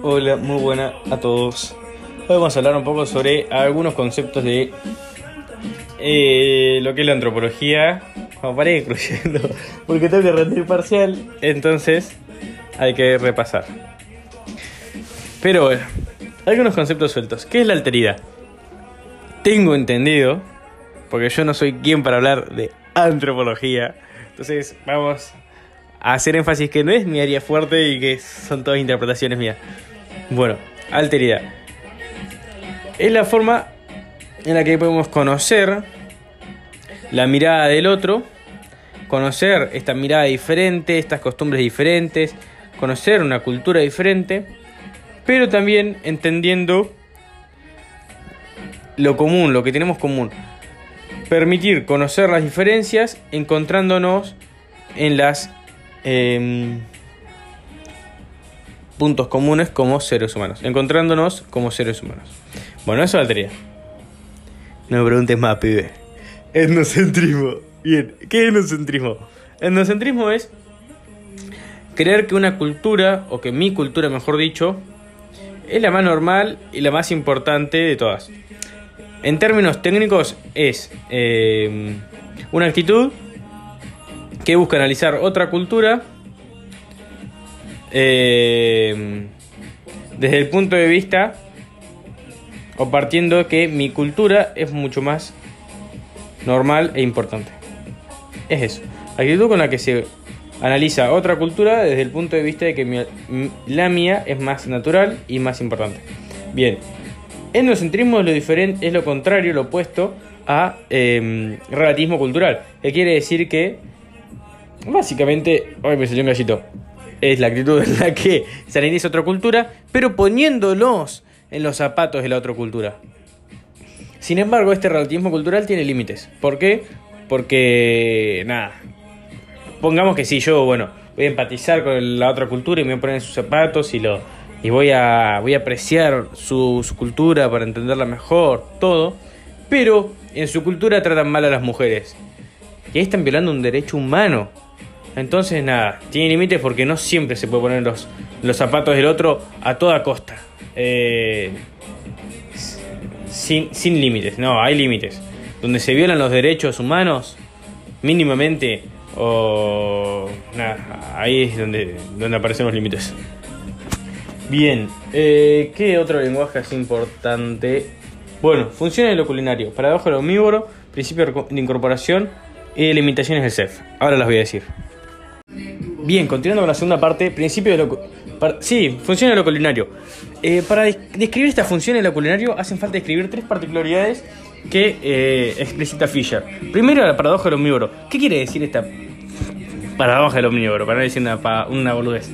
Hola, muy buena a todos. Hoy vamos a hablar un poco sobre algunos conceptos de eh, lo que es la antropología. Como paré creyendo, porque tengo que rendir parcial, entonces hay que repasar. Pero bueno, algunos conceptos sueltos. ¿Qué es la alteridad? Tengo entendido, porque yo no soy quien para hablar de antropología, entonces vamos a hacer énfasis que no es mi área fuerte y que son todas interpretaciones mías. Bueno, alteridad. Es la forma en la que podemos conocer la mirada del otro, conocer esta mirada diferente, estas costumbres diferentes, conocer una cultura diferente, pero también entendiendo lo común, lo que tenemos común. Permitir conocer las diferencias encontrándonos en las Em, puntos comunes como seres humanos, encontrándonos como seres humanos. Bueno, eso valdría. No me preguntes más, pibe. Etnocentrismo. Bien, ¿qué es etnocentrismo? Etnocentrismo es creer que una cultura, o que mi cultura mejor dicho, es la más normal y la más importante de todas. En términos técnicos es em, una actitud que busca analizar otra cultura eh, desde el punto de vista o partiendo que mi cultura es mucho más normal e importante. Es eso. Actitud con la que se analiza otra cultura desde el punto de vista de que la mía es más natural y más importante. Bien, etnocentrismo es lo diferente, es lo contrario, lo opuesto a eh, relativismo cultural, que quiere decir que Básicamente, hoy me salió un gallito. Es la actitud en la que se analiza otra cultura, pero poniéndolos en los zapatos de la otra cultura. Sin embargo, este relativismo cultural tiene límites. ¿Por qué? Porque, nada, pongamos que si yo, bueno, voy a empatizar con la otra cultura y me voy a poner en sus zapatos y lo y voy a voy a apreciar su, su cultura para entenderla mejor, todo, pero en su cultura tratan mal a las mujeres. Y ahí están violando un derecho humano. Entonces, nada, tiene límites porque no siempre se puede poner los, los zapatos del otro a toda costa. Eh, sin, sin límites, no, hay límites. Donde se violan los derechos humanos, mínimamente, o. Nada, ahí es donde, donde aparecen los límites. Bien, eh, ¿qué otro lenguaje es importante? Bueno, funciones de lo culinario, paradoja del omnívoro, principio de incorporación y limitaciones del CEF. Ahora las voy a decir. Bien, continuando con la segunda parte, principio de lo... sí, función de lo culinario. Eh, para describir esta función de lo culinario hacen falta describir tres particularidades que eh, explicita Fisher. Primero, la paradoja del omnívoro. ¿Qué quiere decir esta paradoja del omnívoro? Para no decir una, una boludez,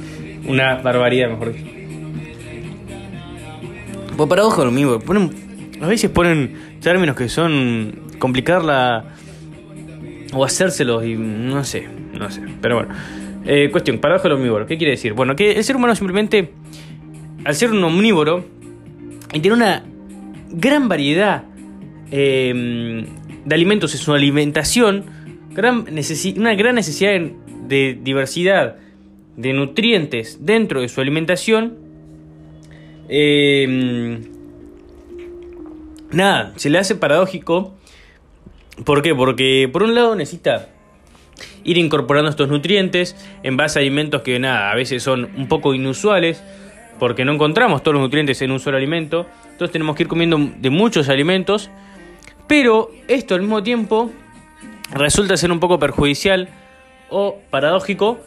una barbaridad, mejor dicho. Pues paradoja del omnívoro. Ponen, a veces ponen términos que son complicar la... o hacérselos y no sé, no sé. Pero bueno. Eh, cuestión, paradoja del omnívoro. ¿Qué quiere decir? Bueno, que el ser humano simplemente, al ser un omnívoro, y tiene una gran variedad em, de alimentos en su alimentación, una gran necesidad de diversidad de nutrientes dentro de su alimentación, em, nada, se le hace paradójico. ¿Por qué? Porque por un lado necesita ir incorporando estos nutrientes en base a alimentos que nada, a veces son un poco inusuales porque no encontramos todos los nutrientes en un solo alimento, entonces tenemos que ir comiendo de muchos alimentos, pero esto al mismo tiempo resulta ser un poco perjudicial o paradójico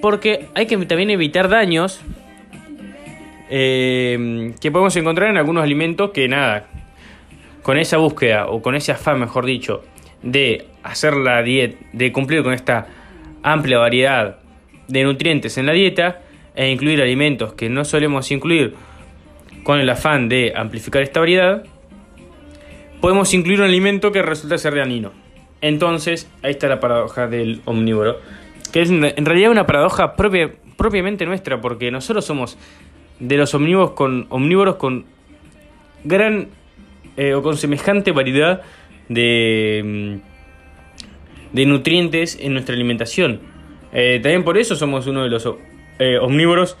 porque hay que también evitar daños eh, que podemos encontrar en algunos alimentos que nada, con esa búsqueda o con ese afán, mejor dicho, de hacer la dieta, de cumplir con esta amplia variedad de nutrientes en la dieta e incluir alimentos que no solemos incluir con el afán de amplificar esta variedad, podemos incluir un alimento que resulta ser dañino. Entonces, ahí está la paradoja del omnívoro, que es en realidad una paradoja propia, propiamente nuestra, porque nosotros somos de los omnívoros con, omnívoros gran eh, o con semejante variedad de, mm, de nutrientes en nuestra alimentación. Eh, también por eso somos uno de los eh, omnívoros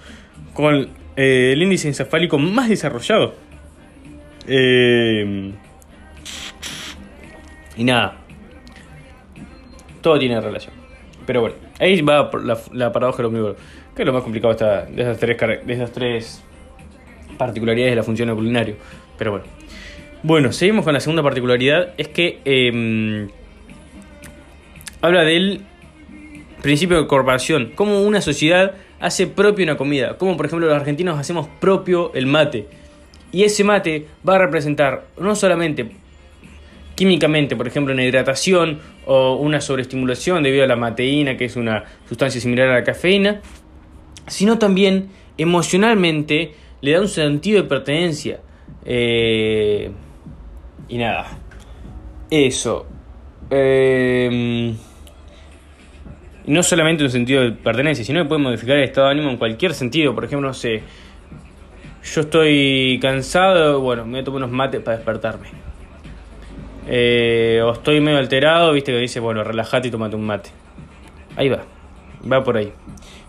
con eh, el índice encefálico más desarrollado. Eh, y nada, todo tiene relación. Pero bueno, ahí va la, la paradoja del omnívoro, que es lo más complicado de, esas tres, de esas tres particularidades de la función culinario. Pero bueno. Bueno, seguimos con la segunda particularidad. Es que em, habla del principio de corporación. Cómo una sociedad hace propio una comida. Como por ejemplo los argentinos hacemos propio el mate. Y ese mate va a representar no solamente químicamente, por ejemplo, una hidratación o una sobreestimulación debido a la mateína, que es una sustancia similar a la cafeína, sino también emocionalmente le da un sentido de pertenencia. Eh, y nada, eso. Eh, no solamente un sentido de pertenencia, sino que puede modificar el estado de ánimo en cualquier sentido. Por ejemplo, no sé, yo estoy cansado, bueno, me tomo unos mates para despertarme. Eh, o estoy medio alterado, viste que dice, bueno, relájate y tomate un mate. Ahí va, va por ahí.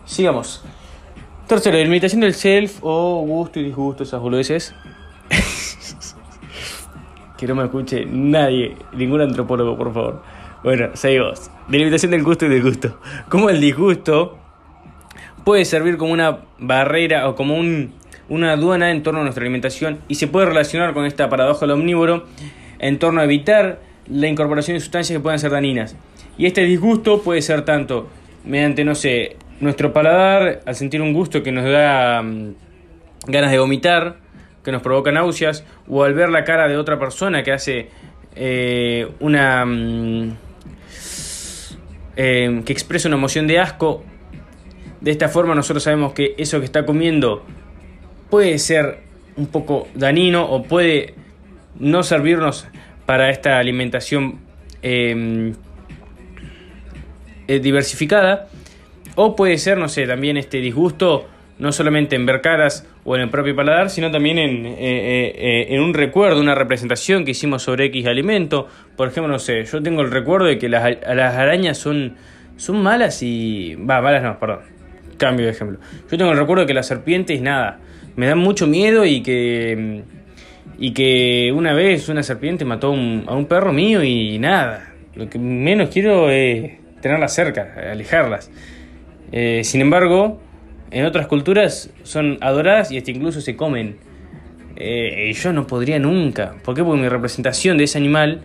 Sigamos. Tercero, limitación del self o gusto y disgusto, esas boludeces. Que no me escuche nadie, ningún antropólogo, por favor. Bueno, seguimos. Delimitación del gusto y del gusto. Como el disgusto puede servir como una barrera o como un, una aduana en torno a nuestra alimentación y se puede relacionar con esta paradoja del omnívoro en torno a evitar la incorporación de sustancias que puedan ser dañinas. Y este disgusto puede ser tanto mediante, no sé, nuestro paladar, al sentir un gusto que nos da mm, ganas de vomitar, que nos provoca náuseas, o al ver la cara de otra persona que hace eh, una... Mm, eh, que expresa una emoción de asco. De esta forma nosotros sabemos que eso que está comiendo puede ser un poco dañino o puede no servirnos para esta alimentación em, eh, diversificada. O puede ser, no sé, también este disgusto no solamente en ver caras o en el propio paladar, sino también en, eh, eh, en, un recuerdo, una representación que hicimos sobre X alimento. Por ejemplo, no sé, yo tengo el recuerdo de que las, las arañas son, son malas y... Va, malas no, perdón. Cambio de ejemplo. Yo tengo el recuerdo de que las serpientes, nada, me dan mucho miedo y que... Y que una vez una serpiente mató a un perro mío y nada. Lo que menos quiero es tenerlas cerca, alejarlas. Eh, sin embargo, en otras culturas son adoradas y hasta incluso se comen. Eh, yo no podría nunca. ¿Por qué? Porque mi representación de ese animal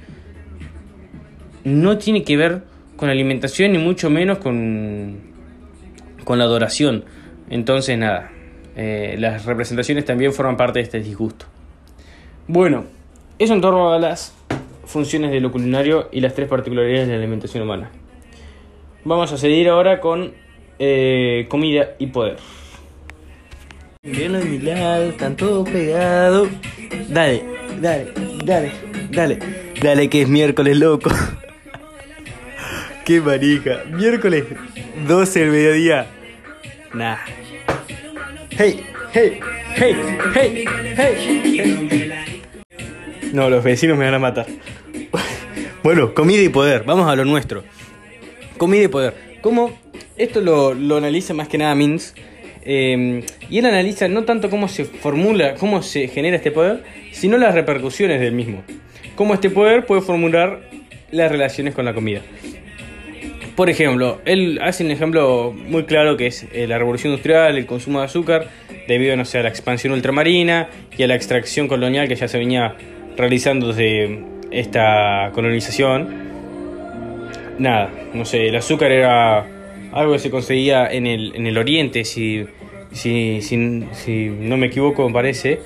no tiene que ver con la alimentación ni mucho menos con, con la adoración. Entonces nada, eh, las representaciones también forman parte de este disgusto. Bueno, eso en torno a las funciones de lo culinario y las tres particularidades de la alimentación humana. Vamos a seguir ahora con eh, comida y poder. Viene mi lado, están todos pegados. Dale, dale, dale, dale. Dale que es miércoles, loco. Qué marica. Miércoles 12 del mediodía. Nah. Hey, hey, hey, hey, hey, No, los vecinos me van a matar. Bueno, comida y poder. Vamos a lo nuestro. Comida y poder. ¿Cómo esto lo, analiza más que nada Mins. Em, y él analiza no tanto cómo se formula, cómo se genera este poder, sino las repercusiones del mismo. Cómo este poder puede formular las relaciones con la comida. Por ejemplo, él hace un ejemplo muy claro que es eh, la revolución industrial, el consumo de azúcar, debido no sé, a la expansión ultramarina y a la extracción colonial que ya se venía realizando desde esta colonización. Nada, no sé, el azúcar era algo que se conseguía en el, en el oriente, si, si, si, no me equivoco, me parece.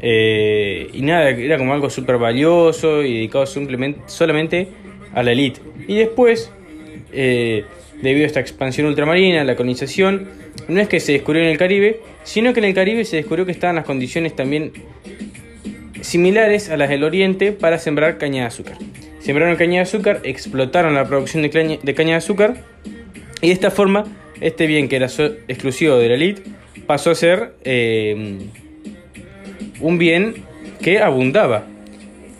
Eh, y nada, era como algo súper valioso y dedicado simplemente, solamente a la élite. Y después, eh, debido a esta expansión ultramarina, la colonización, no es que se descubrió en el Caribe, sino que en el Caribe se descubrió que estaban las condiciones también similares a las del Oriente para sembrar caña de azúcar. Sembraron caña de azúcar, explotaron la producción de, caña de azúcar y de esta forma, este bien que era exclusivo de la elite pasó a ser eh, un bien que abundaba.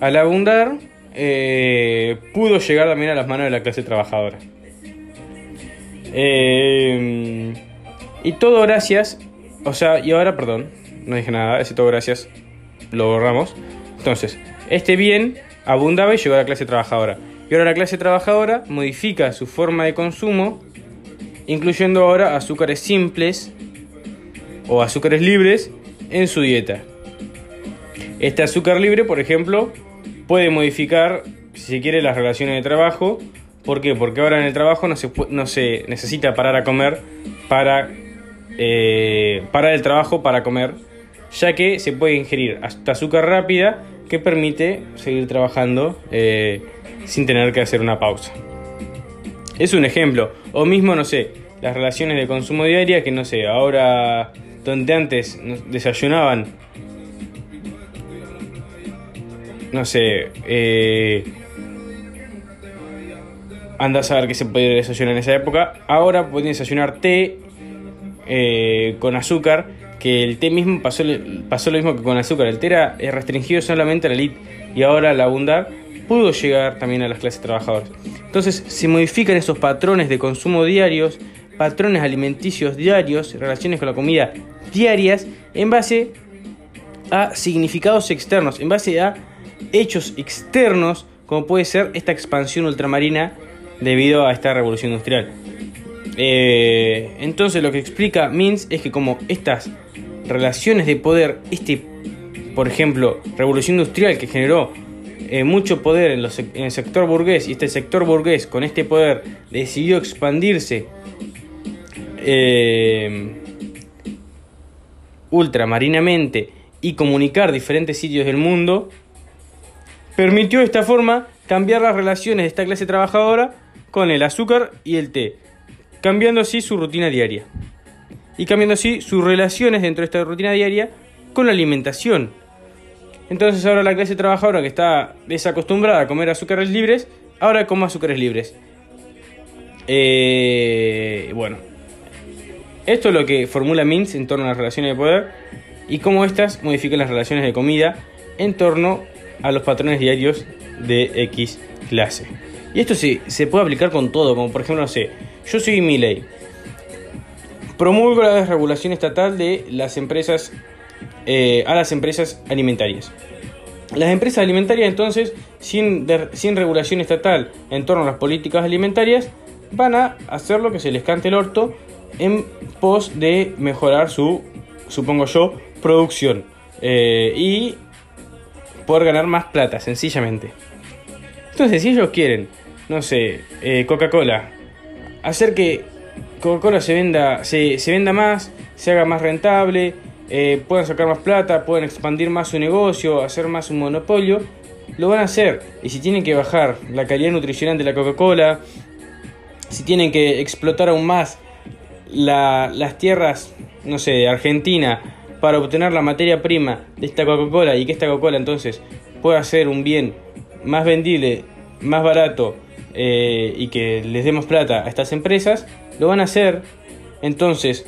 Al abundar, eh, pudo llegar también a las manos de la clase trabajadora. Eh, y todo gracias o sea, y ahora, perdón, no dije nada, ese todo gracias, lo borramos. Entonces, este bien abundaba y llegó a la clase trabajadora. Y ahora la clase trabajadora modifica su forma de consumo, incluyendo ahora azúcares simples o azúcares libres en su dieta. Este azúcar libre, por ejemplo, puede modificar, si se quiere, las relaciones de trabajo. ¿Por qué? Porque ahora en el trabajo no se, no se necesita parar a comer para eh, el trabajo para comer, ya que se puede ingerir hasta azúcar rápida que permite seguir trabajando eh, sin tener que hacer una pausa. Es un ejemplo. O mismo, no sé, las relaciones de consumo diaria que no sé, ahora donde antes desayunaban, no sé, eh, a saber que se puede desayunar en esa época, ahora pueden desayunar té eh, con azúcar, que el té mismo pasó, lo mismo que con azúcar, el té era restringido solamente a la elite y ahora al abundar pudo llegar también a las clases trabajadoras. Entonces se modifican esos patrones de consumo diarios, patrones alimenticios diarios, relaciones con la comida diarias, en base a significados externos, en base a hechos externos, como puede ser esta expansión ultramarina debido a esta revolución industrial. Eh, entonces lo que explica Mins es que como estas relaciones de poder, este, por ejemplo, revolución industrial que generó eh, mucho poder en, el sector burgués y este sector burgués con este poder decidió expandirse eh, ultramarinamente y comunicar diferentes sitios del mundo, permitió de esta forma cambiar las relaciones de esta clase trabajadora con el azúcar y el té, cambiando así su rutina diaria. Y cambiando así sus relaciones dentro de esta rutina diaria con la alimentación. Entonces ahora la clase trabajadora que está desacostumbrada a comer azúcares libres, ahora come azúcares libres. Eh, bueno, esto es lo que formula Mintz en torno a las relaciones de poder y cómo éstas modifican las relaciones de comida en torno a los patrones diarios de X clase. Y esto se, se puede aplicar con todo, como por ejemplo, no sé, yo soy mi ley. Promulgo la desregulación estatal de las empresas eh, a las empresas alimentarias. Las empresas alimentarias entonces, sin, sin regulación estatal en torno a las políticas alimentarias, van a hacer lo que se les cante el orto en pos de mejorar su, supongo yo, producción eh, y poder ganar más plata, sencillamente. Entonces, si ellos quieren, no sé, eh, Coca-Cola, hacer que Coca-Cola se venda, se, venda más, se haga más rentable, eh, puedan sacar más plata, puedan expandir más su negocio, hacer más un monopolio, lo van a hacer. Y si tienen que bajar la calidad nutricional de la Coca-Cola, si tienen que explotar aún más las tierras, no sé, Argentina, para obtener la materia prima de esta Coca-Cola y que esta Coca-Cola entonces pueda ser un bien más vendible, más barato eh, y que les demos plata a estas empresas, lo van a hacer. Entonces,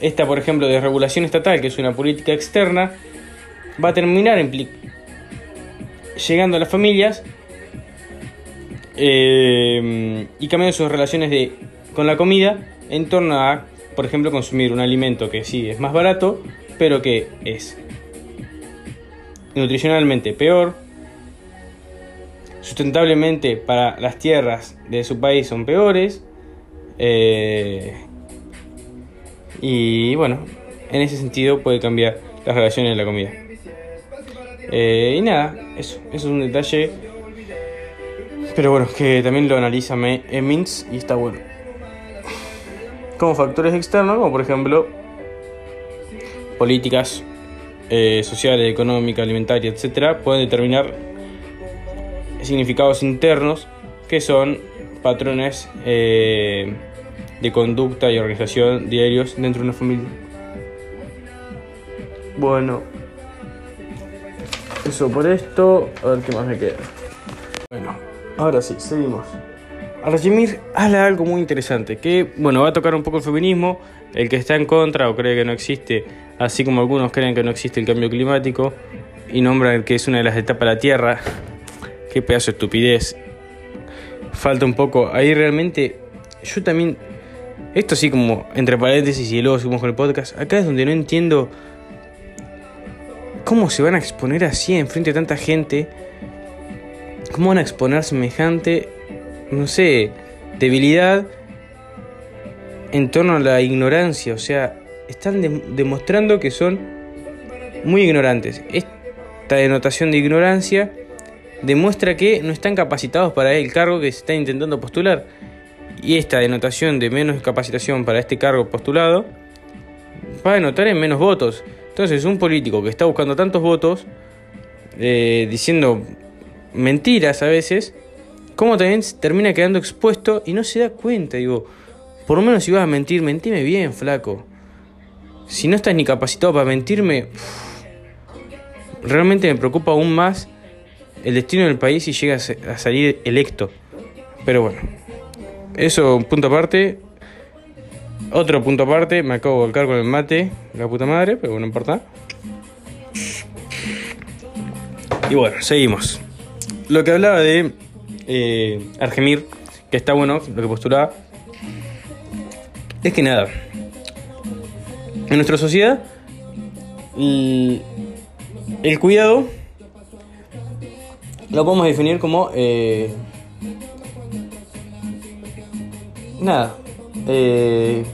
esta, por ejemplo, de regulación estatal, que es una política externa, va a terminar llegando a las familias eh, y cambiando sus relaciones de, con la comida en torno a, por ejemplo, consumir un alimento que sí es más barato, pero que es nutricionalmente peor, sustentablemente para las tierras de su país son peores. Eh, y bueno, en ese sentido puede cambiar las relaciones de la comida. Eh, y nada, eso, eso es un detalle. Pero bueno, que también lo analiza Mintz y está bueno. Como factores externos, como por ejemplo políticas eh, sociales, económicas, alimentarias, etcétera, pueden determinar significados internos que son patrones eh, de conducta y organización diarios dentro de una familia. Bueno, eso por esto. A ver qué más me queda. Bueno, ahora sí, seguimos. Archimir habla algo muy interesante, que bueno, va a tocar un poco el feminismo, el que está en contra o cree que no existe, así como algunos creen que no existe el cambio climático, y nombran que es una de las etapas de la Tierra, Qué pedazo de estupidez. Falta un poco. Ahí realmente yo también esto sí como entre paréntesis y luego seguimos con el podcast, acá es donde no entiendo cómo se van a exponer así en frente de tanta gente, cómo van a exponer semejante, no sé, debilidad en torno a la ignorancia, o sea, están demostrando que son muy ignorantes. Esta denotación de ignorancia demuestra que no están capacitados para el cargo que se está intentando postular. Y esta denotación de menos capacitación para este cargo postulado va a denotar en menos votos. Entonces, un político que está buscando tantos votos, eh, diciendo mentiras a veces, como también termina quedando expuesto y no se da cuenta. Digo, por lo menos si vas a mentir, mentime bien, flaco. Si no estás ni capacitado para mentirme, realmente me preocupa aún más el destino del país si llega a salir electo. Pero bueno, eso punto aparte. Otro punto aparte, me acabo de volcar con el mate, la puta madre, pero no importa. Y bueno, seguimos. Lo que hablaba de eh, Argemir, que está bueno, lo que postulaba, es que nada, en nuestra sociedad, el, el cuidado lo podemos definir como eh, nada eh,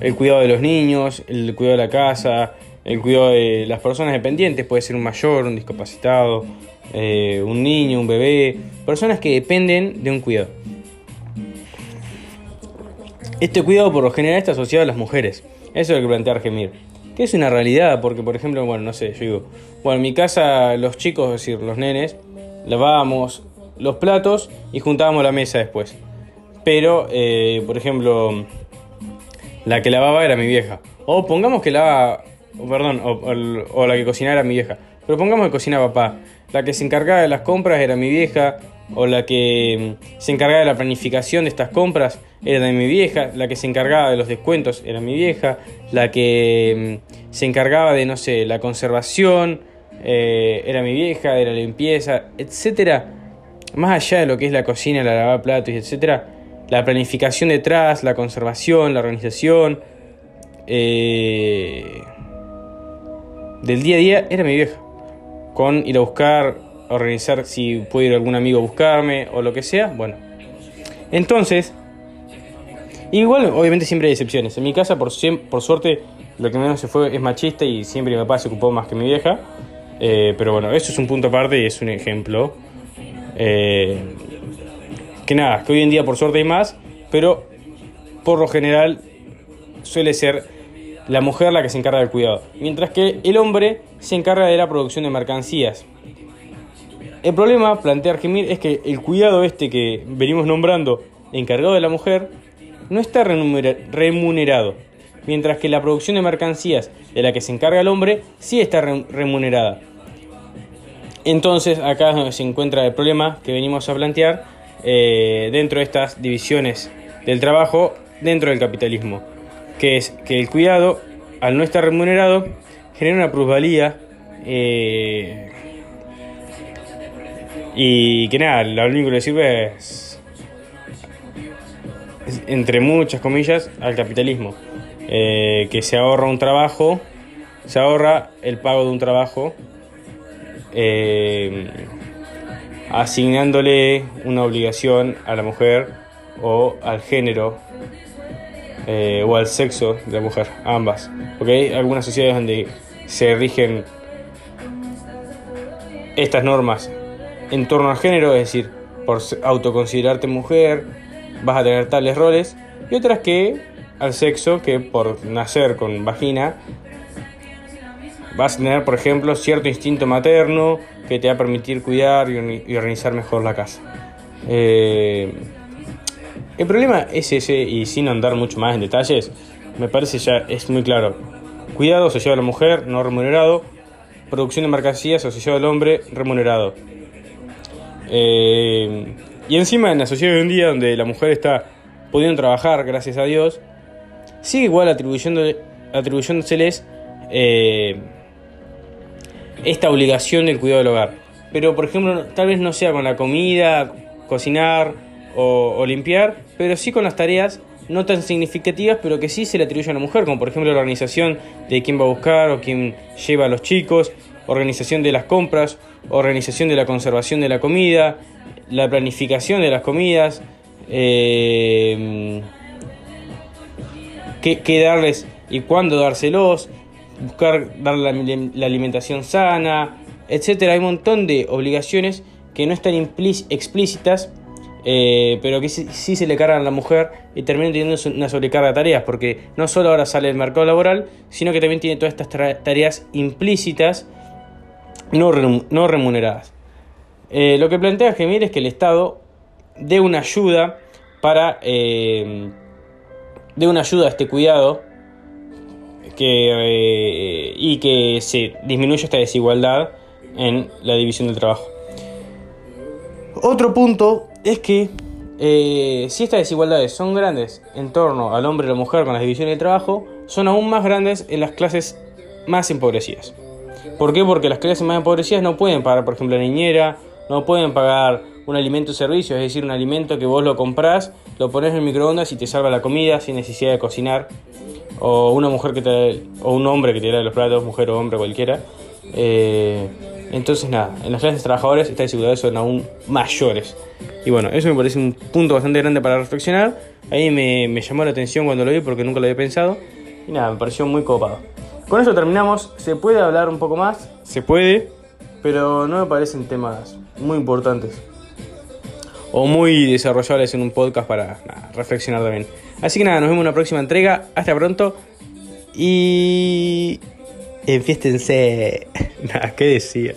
el cuidado de los niños el cuidado de la casa el cuidado de las personas dependientes puede ser un mayor un discapacitado eh, un niño un bebé personas que dependen de un cuidado. Este cuidado por lo general está asociado a las mujeres. Eso es lo que plantea Argemir. Que es una realidad, porque por ejemplo, bueno, no sé, yo digo, bueno, en mi casa los chicos, es decir, los nenes, lavábamos los platos y juntábamos la mesa después. Pero, eh, por ejemplo, la que lavaba era mi vieja. O pongamos que lavaba, perdón, o, la que cocinaba era mi vieja. Pero pongamos que cocinaba papá. La que se encargaba de las compras era mi vieja o la que mm, se encargaba de la planificación de estas compras era de mi vieja, la que se encargaba de los descuentos era mi vieja, la que mm, se encargaba de, no sé, la conservación eh, era mi vieja, de la limpieza, etcétera. Más allá de lo que es la cocina, la lavaplatos, etcétera, la planificación detrás, la conservación, la organización eh, del día a día era mi vieja. Con ir a buscar organizar si puede ir algún amigo a buscarme o lo que sea. Bueno, entonces, igual obviamente siempre hay excepciones. En mi casa, por, por suerte, lo que menos se fue es machista y siempre mi papá se ocupó más que mi vieja. Eh, pero bueno, eso es un punto aparte y es un ejemplo. Eh, que nada, que hoy en día por suerte hay más, pero por lo general suele ser la mujer la que se encarga del cuidado, mientras que el hombre se encarga de la producción de mercancías. El problema, plantea Argemir, es que el cuidado este que venimos nombrando, encargado de la mujer, no está remunerado, mientras que la producción de mercancías de la que se encarga el hombre sí está remunerada. Entonces acá se encuentra el problema que venimos a plantear eh, dentro de estas divisiones del trabajo dentro del capitalismo, que es que el cuidado, al no estar remunerado, genera una plusvalía eh, y que nada, lo único que sirve es, entre muchas comillas, al capitalismo. Eh, que se ahorra un trabajo, se ahorra el pago de un trabajo, asignándole una obligación a la mujer o al género eh, o al sexo de la mujer, ambas. Porque hay algunas sociedades donde se rigen estas normas en torno al género, es decir, por autoconsiderarte mujer, vas a tener tales roles, y otras que al sexo, que por nacer con vagina, vas a tener, por ejemplo, cierto instinto materno que te va a permitir cuidar y, organizar mejor la casa. Eh, el problema es ese, y sin andar mucho más en detalles, me parece ya es muy claro. Cuidado asociado a la mujer, no remunerado. Producción de mercancías asociado al hombre, remunerado. Eh, y encima en la sociedad de un día donde la mujer está pudiendo trabajar, gracias a Dios, sigue igual atribuyéndoseles eh, esta obligación del cuidado del hogar. Pero por ejemplo, tal vez no sea con la comida, cocinar o, limpiar, pero sí con las tareas no tan significativas, pero que sí se le atribuyen a la mujer, como por ejemplo la organización de quién va a buscar o quién lleva a los chicos, organización de las compras, organización de la conservación de la comida, la planificación de las comidas, eh, qué, darles y cuándo dárselos, buscar dar la, alimentación sana, etcétera. Hay un montón de obligaciones que no están explícitas, eh, pero que sí, se le cargan a la mujer y terminan teniendo una sobrecarga de tareas, porque no solo ahora sale el mercado laboral, sino que también tiene todas estas tareas implícitas no, no remuneradas. Eh, lo que plantea Gemir es que el Estado dé una ayuda para eh, dé una ayuda a este cuidado que, y que se disminuya esta desigualdad en la división del trabajo. Otro punto es que eh, si estas desigualdades son grandes en torno al hombre y la mujer con la división del trabajo, son aún más grandes en las clases más empobrecidas. ¿Por qué? Porque las clases más empobrecidas no pueden pagar, por ejemplo, la niñera, no pueden pagar un alimento servicio, es decir, un alimento que vos lo comprás, lo pones en el microondas y te salva la comida sin necesidad de cocinar. O una mujer que te o un hombre que te da los platos, mujer o hombre cualquiera. Eh, entonces nada, en las clases trabajadores estas desigualdades son aún mayores. Y bueno, eso me parece un punto bastante grande para reflexionar. Ahí me, me llamó la atención cuando lo vi porque nunca lo había pensado. Y nada, me pareció muy copado. Con eso terminamos. ¿Se puede hablar un poco más? Se puede, pero no me parecen temas muy importantes o muy desarrollables en un podcast para reflexionar también. Así que nada, nos vemos en una próxima entrega. Hasta pronto y enfiéstense. nada, ¿qué decía?